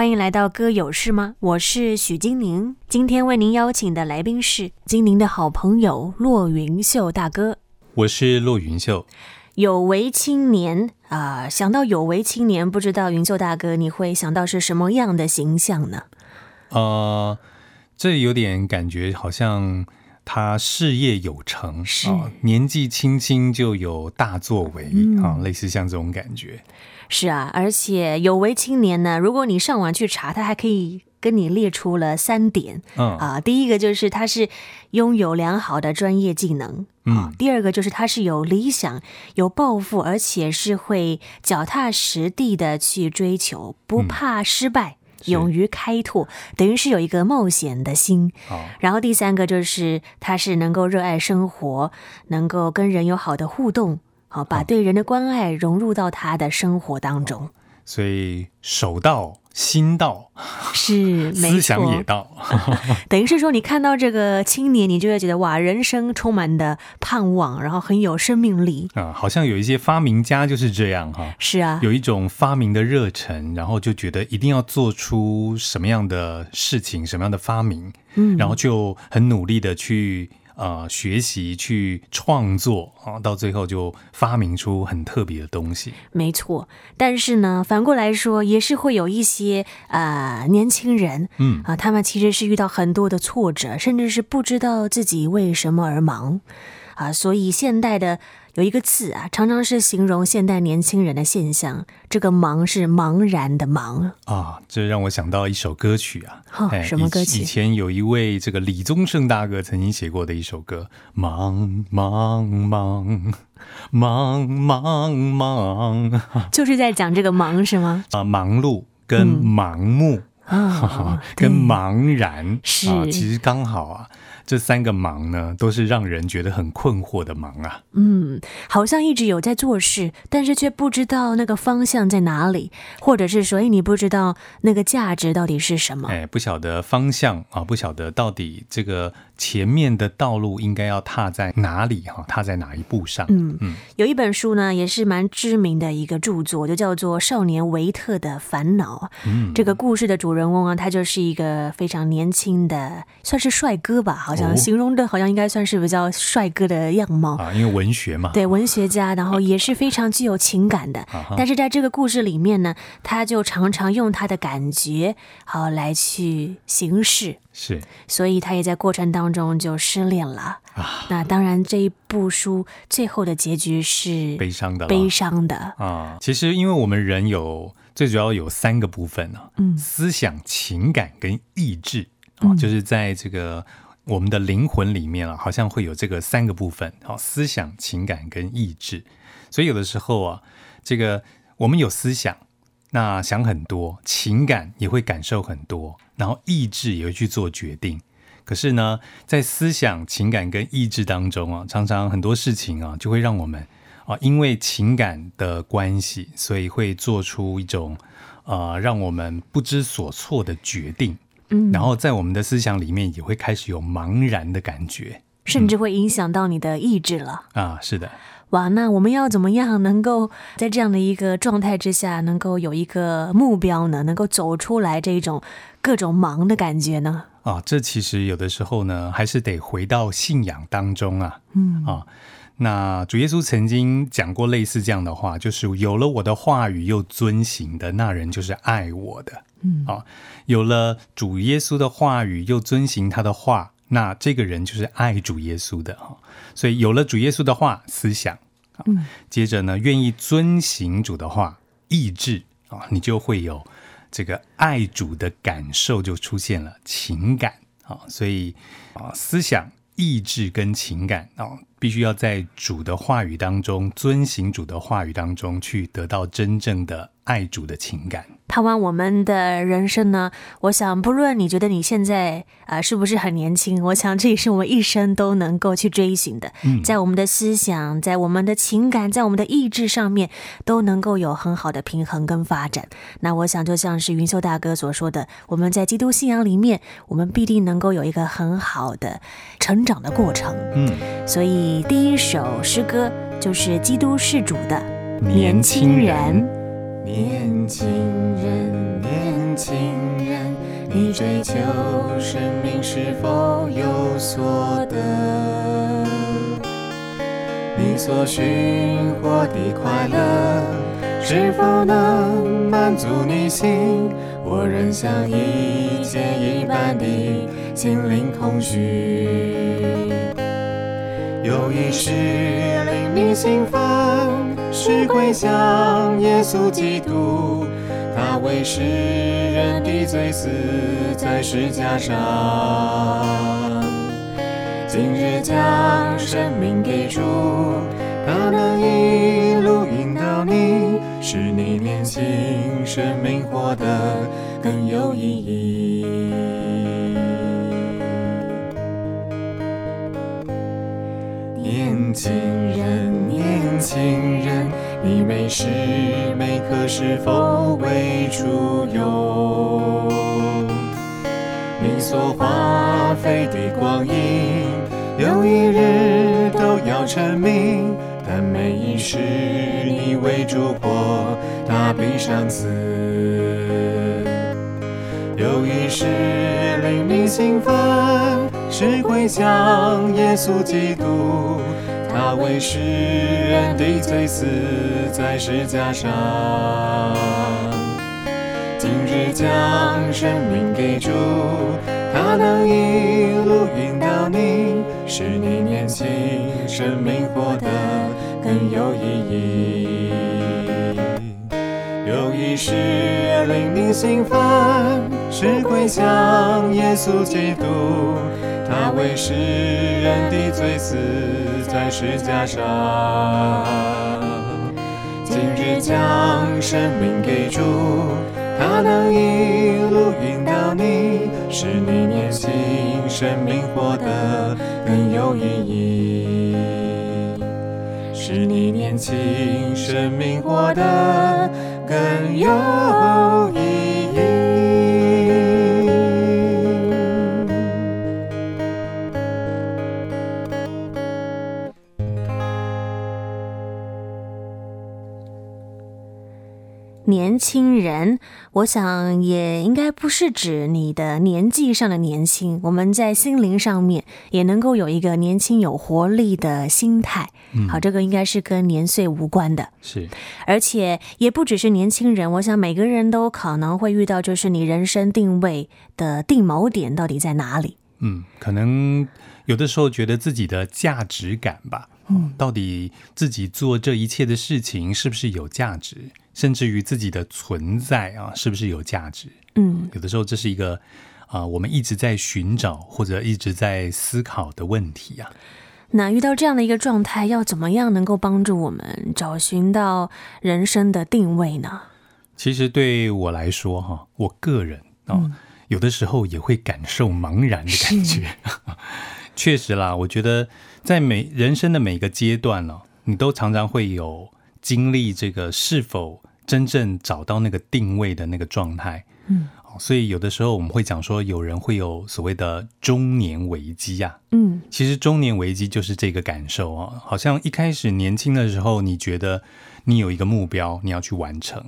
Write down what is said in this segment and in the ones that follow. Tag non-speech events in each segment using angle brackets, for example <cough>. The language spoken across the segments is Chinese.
欢迎来到歌有事吗？我是许金宁，今天为您邀请的来宾是金宁的好朋友骆云秀大哥。我是骆云秀。有为青年啊、呃，想到有为青年，不知道云秀大哥你会想到是什么样的形象呢？呃，这有点感觉，好像他事业有成，是、呃、年纪轻轻就有大作为啊、类似像这种感觉。是啊，而且有为青年呢，如果你上网去查，他还可以跟你列出了三点。嗯啊，第一个就是他是拥有良好的专业技能。嗯，第二个就是他是有理想、有抱负，而且是会脚踏实地的去追求，不怕失败，嗯、勇于开拓，等于是有一个冒险的心。哦、然后第三个就是他是能够热爱生活，能够跟人有好的互动。好，把对人的关爱融入到他的生活当中，哦、所以手到心到，是思想也到，<laughs> 等于是说，你看到这个青年，你就会觉得哇，人生充满的盼望，然后很有生命力。啊、嗯，好像有一些发明家就是这样哈，是啊，有一种发明的热忱，然后就觉得一定要做出什么样的事情，什么样的发明，嗯，然后就很努力的去。呃，学习去创作啊，到最后就发明出很特别的东西。没错，但是呢，反过来说，也是会有一些呃年轻人，嗯啊，他们其实是遇到很多的挫折，甚至是不知道自己为什么而忙啊，所以现代的。有一个词啊，常常是形容现代年轻人的现象。这个“茫”是茫然的“茫”啊，这让我想到一首歌曲啊。哦，什么歌曲？以前有一位这个李宗盛大哥曾经写过的一首歌，“忙忙忙忙忙忙”，<laughs> 就是在讲这个“忙”是吗？啊，忙碌跟盲目啊，<laughs> 跟茫然是，其实刚好啊。这三个忙呢，都是让人觉得很困惑的忙啊。嗯，好像一直有在做事，但是却不知道那个方向在哪里，或者是说，哎，你不知道那个价值到底是什么？哎，不晓得方向啊，不晓得到底这个前面的道路应该要踏在哪里哈，踏在哪一步上？嗯嗯，有一本书呢，也是蛮知名的一个著作，就叫做《少年维特的烦恼》。嗯，这个故事的主人翁啊，他就是一个非常年轻的，算是帅哥吧，好像。形容的好像应该算是比较帅哥的样貌啊，因为文学嘛，对，文学家，然后也是非常具有情感的。但是在这个故事里面呢，他就常常用他的感觉好来去行事，是，所以他也在过程当中就失恋了啊。那当然，这一部书最后的结局是悲伤的，悲伤的啊。其实，因为我们人有最主要有三个部分呢，嗯，思想、情感跟意志啊，就是在这个。我们的灵魂里面啊，好像会有这个三个部分，好，思想、情感跟意志。所以有的时候啊，这个我们有思想，那想很多，情感也会感受很多，然后意志也会去做决定。可是呢，在思想、情感跟意志当中啊，常常很多事情啊，就会让我们啊，因为情感的关系，所以会做出一种呃，让我们不知所措的决定。嗯，然后在我们的思想里面也会开始有茫然的感觉，甚至会影响到你的意志了。嗯、啊，是的，哇，那我们要怎么样能够在这样的一个状态之下，能够有一个目标呢？能够走出来这种各种忙的感觉呢？啊，这其实有的时候呢，还是得回到信仰当中啊。嗯啊，那主耶稣曾经讲过类似这样的话，就是有了我的话语又遵行的那人，就是爱我的。嗯，啊，有了主耶稣的话语，又遵行他的话，那这个人就是爱主耶稣的哈。所以有了主耶稣的话，思想，嗯，接着呢，愿意遵行主的话，意志啊，你就会有这个爱主的感受，就出现了情感啊。所以啊，思想、意志跟情感啊，必须要在主的话语当中，遵行主的话语当中去得到真正的爱主的情感。盼望我们的人生呢，我想不论你觉得你现在啊、呃、是不是很年轻，我想这也是我们一生都能够去追寻的。嗯，在我们的思想、在我们的情感、在我们的意志上面，都能够有很好的平衡跟发展。那我想就像是云秀大哥所说的，我们在基督信仰里面，我们必定能够有一个很好的成长的过程。嗯，所以第一首诗歌就是基督是主的年轻人。年轻人，年。轻人，你追求生命是否有所得？你所寻获的快乐，是否能满足你心？我仍像以前一般的心灵空虚。有一事令你兴奋，是归向耶稣基督，他为世人的罪死在十架上。今日将生命给主，他能一路引导你，使你年轻生命活得更有意义。年轻人，情人，你每时每刻是否为主用？你所花费的光阴，有一日都要成名。但每一时你为主活，他必赏赐。有一事令你兴奋，是归向耶稣基督。他为世人的罪死在十架上，今日将生命给主，他能一路引导你，使你年轻生命活得更有意义。有一事令你兴奋，是归向耶稣基督。他为世人的罪死在十架上，今日将生命给主，他能一路引导你，使你年轻生命活得更有意义，使你年轻生命活得更有意义。轻人，我想也应该不是指你的年纪上的年轻，我们在心灵上面也能够有一个年轻有活力的心态。嗯，好，这个应该是跟年岁无关的。是，而且也不只是年轻人，我想每个人都可能会遇到，就是你人生定位的定锚点到底在哪里？嗯，可能有的时候觉得自己的价值感吧。嗯，到底自己做这一切的事情是不是有价值？甚至于自己的存在啊，是不是有价值？嗯，有的时候这是一个啊、呃，我们一直在寻找或者一直在思考的问题啊。那遇到这样的一个状态，要怎么样能够帮助我们找寻到人生的定位呢？其实对我来说，哈，我个人啊、有的时候也会感受茫然的感觉。<laughs> 确实啦，我觉得在每人生的每个阶段呢、哦，你都常常会有经历这个是否。真正找到那个定位的那个状态，嗯，所以有的时候我们会讲说，有人会有所谓的中年危机啊，嗯，其实中年危机就是这个感受啊，好像一开始年轻的时候，你觉得你有一个目标，你要去完成，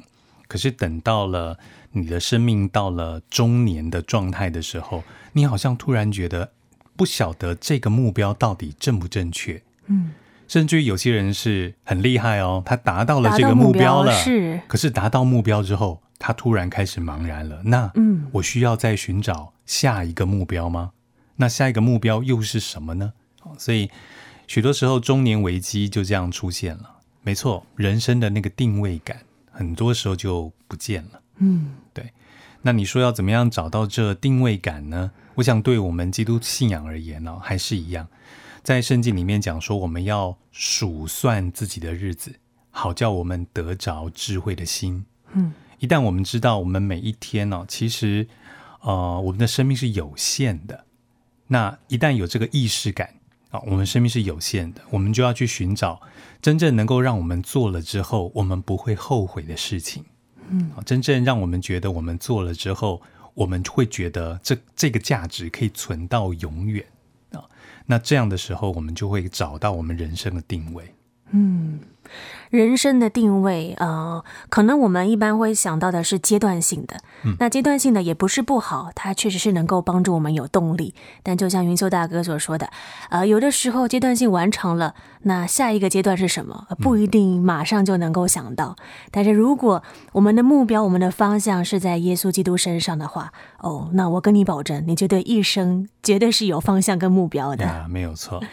可是等到了你的生命到了中年的状态的时候，你好像突然觉得不晓得这个目标到底正不正确，嗯。甚至于有些人是很厉害哦，他达到了这个目标了，标是。可是达到目标之后，他突然开始茫然了。那，嗯，我需要再寻找下一个目标吗？那下一个目标又是什么呢？所以，许多时候中年危机就这样出现了。没错，人生的那个定位感，很多时候就不见了。嗯，对。那你说要怎么样找到这定位感呢？我想，对我们基督信仰而言呢，还是一样。在圣经里面讲说，我们要数算自己的日子，好叫我们得着智慧的心。嗯，一旦我们知道我们每一天呢，其实，呃，我们的生命是有限的。那一旦有这个意识感啊，我们生命是有限的，我们就要去寻找真正能够让我们做了之后，我们不会后悔的事情。嗯，真正让我们觉得我们做了之后，我们会觉得这这个价值可以存到永远。那这样的时候，我们就会找到我们人生的定位。嗯，人生的定位，呃，可能我们一般会想到的是阶段性的。嗯，那阶段性的也不是不好，它确实是能够帮助我们有动力。但就像云秀大哥所说的，呃，有的时候阶段性完成了，那下一个阶段是什么？不一定马上就能够想到。嗯，但是如果我们的目标、我们的方向是在耶稣基督身上的话，哦，那我跟你保证，你绝对一生绝对是有方向跟目标的。啊，没有错。<laughs>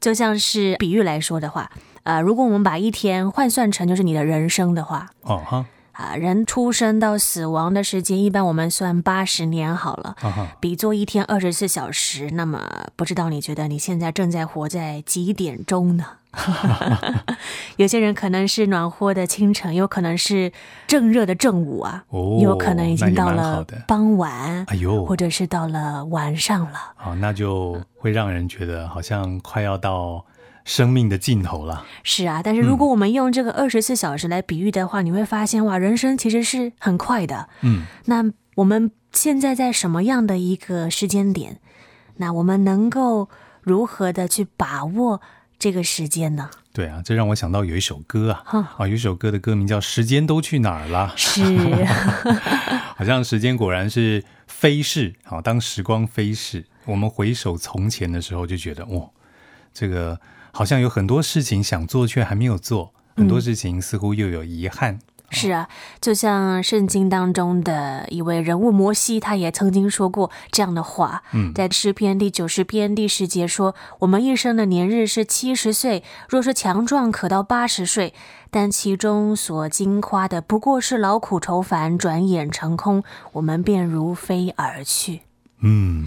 就像是比喻来说的话。啊，如果我们把一天换算成就是你的人生的话，哦哈，啊，人出生到死亡的时间，一般我们算八十年好了，比作一天二十四小时。那么，不知道你觉得你现在正在活在几点钟呢？<laughs> <laughs> 有些人可能是暖和的清晨，有可能是正热的正午啊，哦，有可能已经到了傍晚，哎呦，或者是到了晚上了。好，那就会让人觉得好像快要到。生命的尽头了，是啊，但是如果我们用这个二十四小时来比喻的话，嗯，你会发现哇，人生其实是很快的。嗯，那我们现在在什么样的一个时间点？那我们能够如何的去把握这个时间呢？对啊，这让我想到有一首歌啊，啊，有一首歌的歌名叫《时间都去哪儿了》。是，<laughs> 好像时间果然是飞逝。好，当时光飞逝，我们回首从前的时候，就觉得哇，这个。好像有很多事情想做却还没有做，很多事情似乎又有遗憾。嗯。是啊，就像圣经当中的一位人物摩西，他也曾经说过这样的话。嗯，在诗篇第九十篇第十节说：“我们一生的年日是七十岁，若是强壮，可到八十岁，但其中所经夸的不过是劳苦愁烦，转眼成空，我们便如飞而去。”嗯，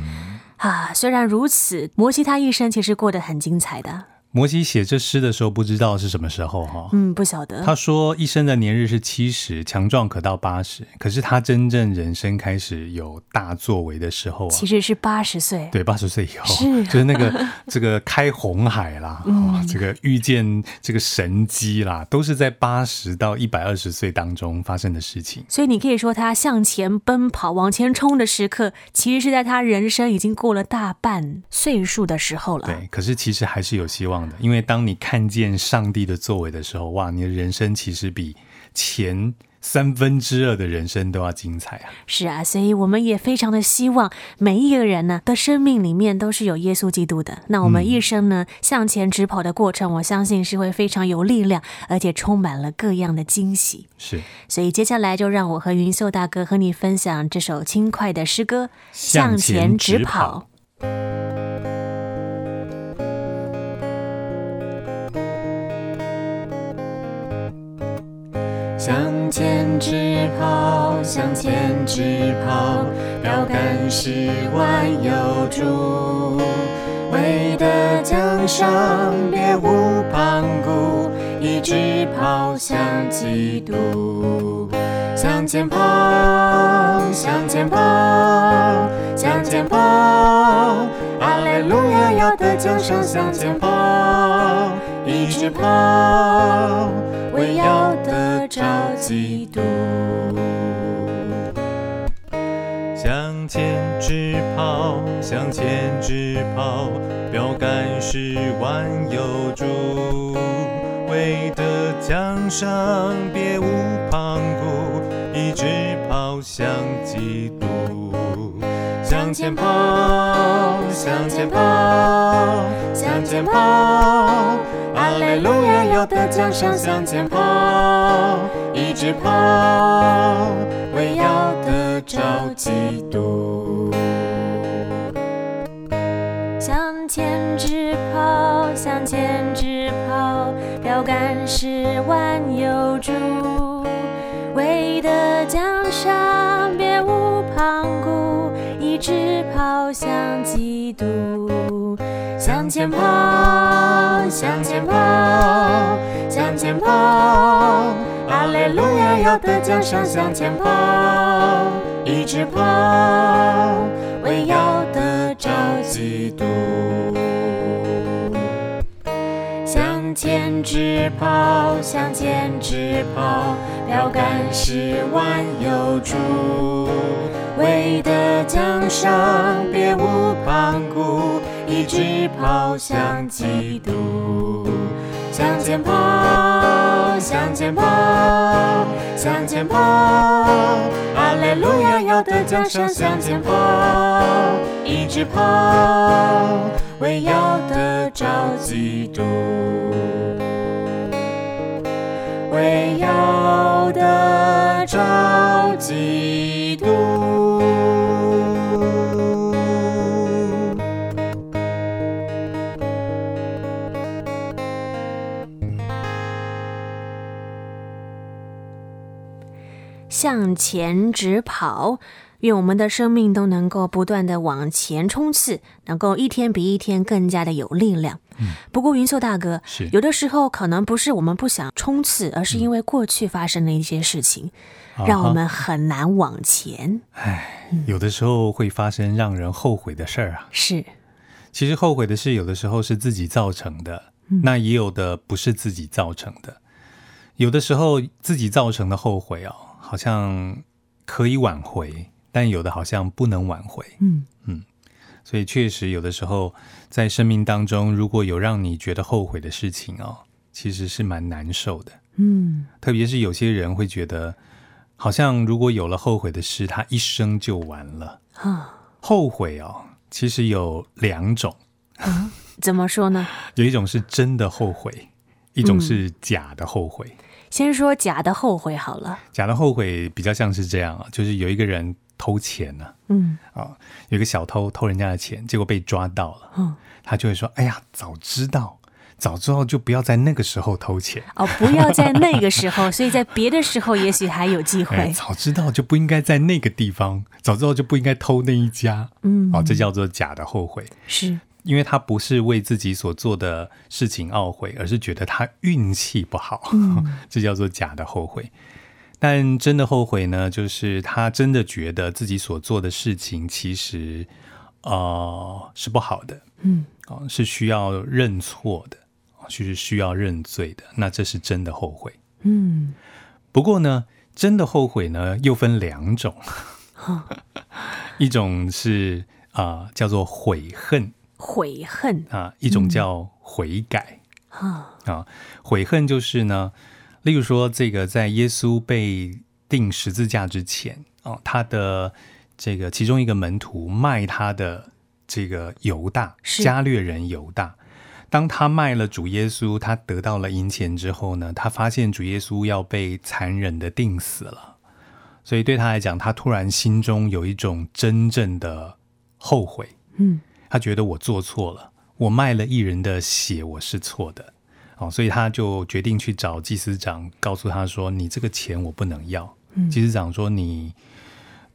啊，虽然如此，摩西他一生其实过得很精彩的。摩西写这诗的时候，不知道是什么时候哈。嗯，不晓得。他说一生的年日是七十，强壮可到八十。可是他真正人生开始有大作为的时候啊，其实是八十岁。对，八十岁以后，是 <laughs> 就是那个这个开红海啦，嗯，这个遇见这个神机啦，都是在八十到一百二十岁当中发生的事情。所以你可以说，他向前奔跑、往前冲的时刻，其实是在他人生已经过了大半岁数的时候了。对，可是其实还是有希望。因为当你看见上帝的作为的时候，哇，你的人生其实比前三分之二的人生都要精彩啊！是啊，所以我们也非常的希望每一个人呢的生命里面都是有耶稣基督的。那我们一生呢、嗯、向前直跑的过程，我相信是会非常有力量，而且充满了各样的惊喜。是，所以接下来就让我和云秀大哥和你分享这首轻快的诗歌《向前直跑》。前直跑，标杆是万有主，为得奖赏，别无旁骛，一直跑向基督。向前跑，向前跑，向前跑，阿利路亚，要得奖赏，向前跑，一直跑，为要得着基督。向前直跑，向前直跑，标杆是万有主，为得奖赏，别无旁骛。一直跑向基督，向前跑，向前跑，向前跑，阿利路亚，要得奖赏，向前跑，一直跑，得着基督。向前直跑，向前直跑，标杆是万有主。为得奖赏，别无旁骛，一直跑向基督。向前跑，向前跑，向前跑，阿利路亚，要得奖赏，向前跑，一直跑，为要得着基督。向前直跑，向前直跑，标杆是万有主，为得奖赏，别无旁骛，一直跑向基督。向前跑，向前跑，向前跑，阿利路亚，要得奖赏，向前跑，一直跑，为要得着基督，为要得着基督。向前直跑，愿我们的生命都能够不断的往前冲刺，能够一天比一天更加的有力量。嗯，不过云秀大哥，是有的时候可能不是我们不想冲刺，而是因为过去发生的一些事情，嗯、让我们很难往前。唉，有的时候会发生让人后悔的事儿啊。是，其实后悔的事有的时候是自己造成的，嗯、那也有的不是自己造成的。有的时候自己造成的后悔哦。好像可以挽回，但有的好像不能挽回。嗯嗯，所以确实有的时候在生命当中，如果有让你觉得后悔的事情哦，其实是蛮难受的。嗯，特别是有些人会觉得，好像如果有了后悔的事，他一生就完了。啊，后悔哦，其实有两种。啊，怎么说呢？<laughs> 有一种是真的后悔，一种是假的后悔。嗯先说假的后悔好了。假的后悔比较像是这样啊，就是有一个人偷钱呢，嗯。啊，有个小偷偷人家的钱，结果被抓到了，嗯，他就会说：“哎呀，早知道，早知道就不要在那个时候偷钱。哦，不要在那个时候，所以在别的时候也许还有机会。<laughs> 哎，早知道就不应该在那个地方，早知道就不应该偷那一家，嗯，哦，这叫做假的后悔，是。”因为他不是为自己所做的事情懊悔，而是觉得他运气不好，嗯、<laughs> 这叫做假的后悔。但真的后悔呢，就是他真的觉得自己所做的事情其实，呃，是不好的，嗯，啊，是需要认错的，就是需要认罪的。那这是真的后悔，嗯。不过呢，真的后悔呢，又分两种，哦、<laughs> 一种是啊、呃，叫做悔恨。悔恨。啊，一种叫悔改、嗯、啊，悔恨就是呢，例如说，这个在耶稣被钉十字架之前啊，他的这个其中一个门徒卖他的这个犹大，加略人犹大，当他卖了主耶稣，他得到了银钱之后呢，他发现主耶稣要被残忍的钉死了，所以对他来讲，他突然心中有一种真正的后悔，嗯。他觉得我做错了，我卖了艺人的血，我是错的，哦，所以他就决定去找祭司长，告诉他说：“你这个钱我不能要。嗯”祭司长说：“你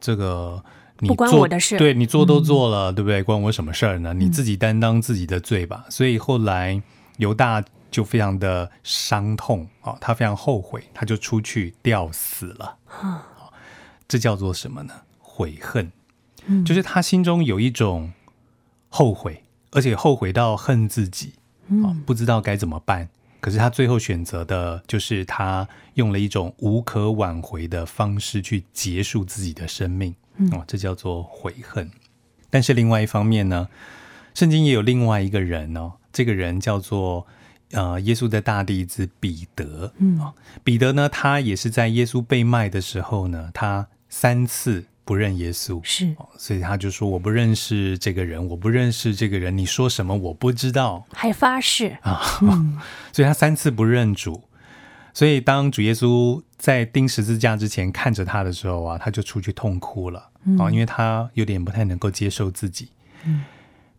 这个你做不关我的事，对你做都做了，嗯、对不对？关我什么事儿呢？你自己担当自己的罪吧。嗯”所以后来犹大就非常的伤痛啊、哦，他非常后悔，他就出去吊死了。嗯、这叫做什么呢？悔恨，嗯、就是他心中有一种。后悔，而且后悔到恨自己，嗯，不知道该怎么办。可是他最后选择的就是他用了一种无可挽回的方式去结束自己的生命，哦，这叫做悔恨。但是另外一方面呢，圣经也有另外一个人哦，这个人叫做呃耶稣的大弟子彼得，嗯，彼得呢，他也是在耶稣被卖的时候呢，他三次。不认耶稣是，所以他就说：“我不认识这个人，我不认识这个人。你说什么我不知道。”还发誓啊！嗯、<laughs> 所以他三次不认主。所以当主耶稣在钉十字架之前看着他的时候啊，他就出去痛哭了啊，嗯、因为他有点不太能够接受自己。嗯、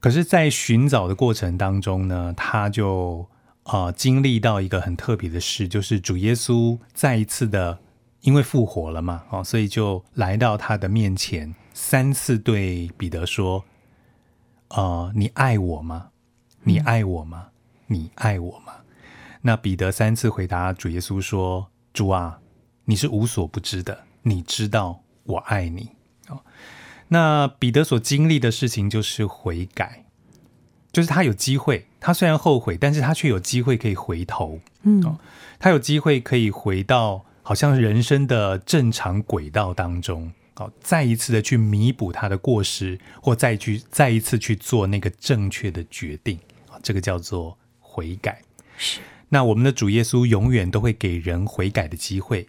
可是，在寻找的过程当中呢，他就啊、呃、经历到一个很特别的事，就是主耶稣再一次的。因为复活了嘛，哦，所以就来到他的面前，三次对彼得说：“呃，你爱我吗？你爱我吗？你爱我吗？”那彼得三次回答主耶稣说：“主啊，你是无所不知的，你知道我爱你。”哦，那彼得所经历的事情就是悔改，就是他有机会，他虽然后悔，但是他却有机会可以回头，嗯，哦，他有机会可以回到。好像人生的正常轨道当中，哦，再一次的去弥补他的过失，或再去再一次去做那个正确的决定，啊，这个叫做悔改。是。那我们的主耶稣永远都会给人悔改的机会，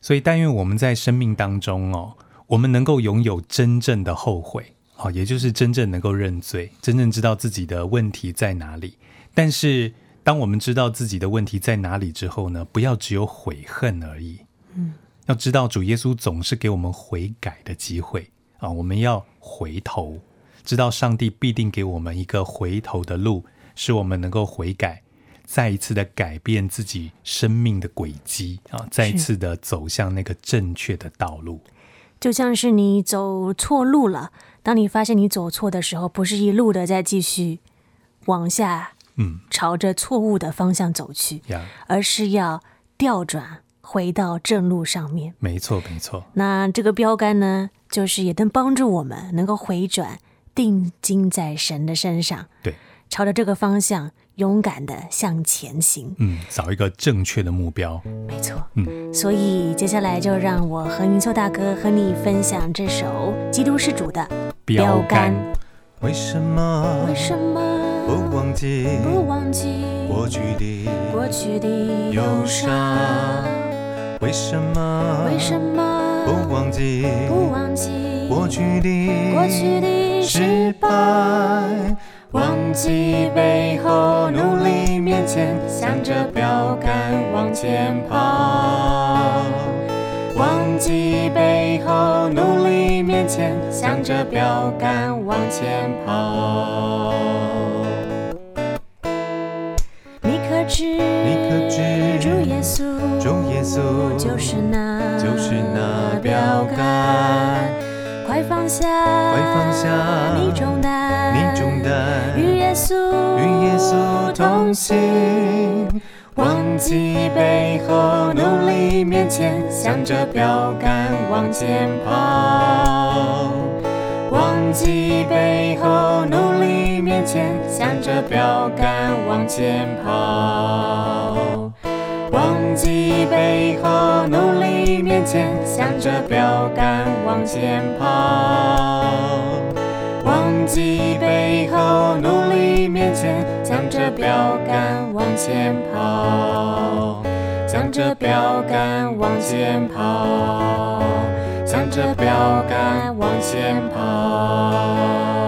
所以但愿我们在生命当中哦，我们能够拥有真正的后悔，好，也就是真正能够认罪，真正知道自己的问题在哪里。但是当我们知道自己的问题在哪里之后呢，不要只有悔恨而已，嗯，要知道主耶稣总是给我们悔改的机会啊，我们要回头，知道上帝必定给我们一个回头的路，使我们能够悔改。再一次的改变自己生命的轨迹啊，再一次的走向那个正确的道路。就像是你走错路了，当你发现你走错的时候，不是一路的在继续往下，嗯，朝着错误的方向走去，嗯，而是要调转回到正路上面。没错，没错。那这个标杆呢，就是也能帮助我们能够回转，定睛在神的身上，对，朝着这个方向。勇敢的向前行，嗯，找一个正确的目标，没错，嗯，所以接下来就让我和云秋大哥和你分享这首《基督是主的标杆》。为什么？为什么不忘记？不忘记过去的过去的忧伤？为什么？为什么不忘记？不忘记过去的过去的失败？忘记背后，努力面前，向着标杆往前跑。忘记背后，努力面前，向着标杆往前跑。稣，主耶稣就是那，就是那标杆。快放下，快放下你重担，你重担，与耶稣，与耶稣同行。忘记背后，努力面前，向着标杆往前跑。忘记背后，努力面前，向着标杆往前跑。忘记背后，努力面前，向着标杆往前跑。忘记背后，努力面前，向着标杆往前跑。向着标杆往前跑，向着标杆往前跑。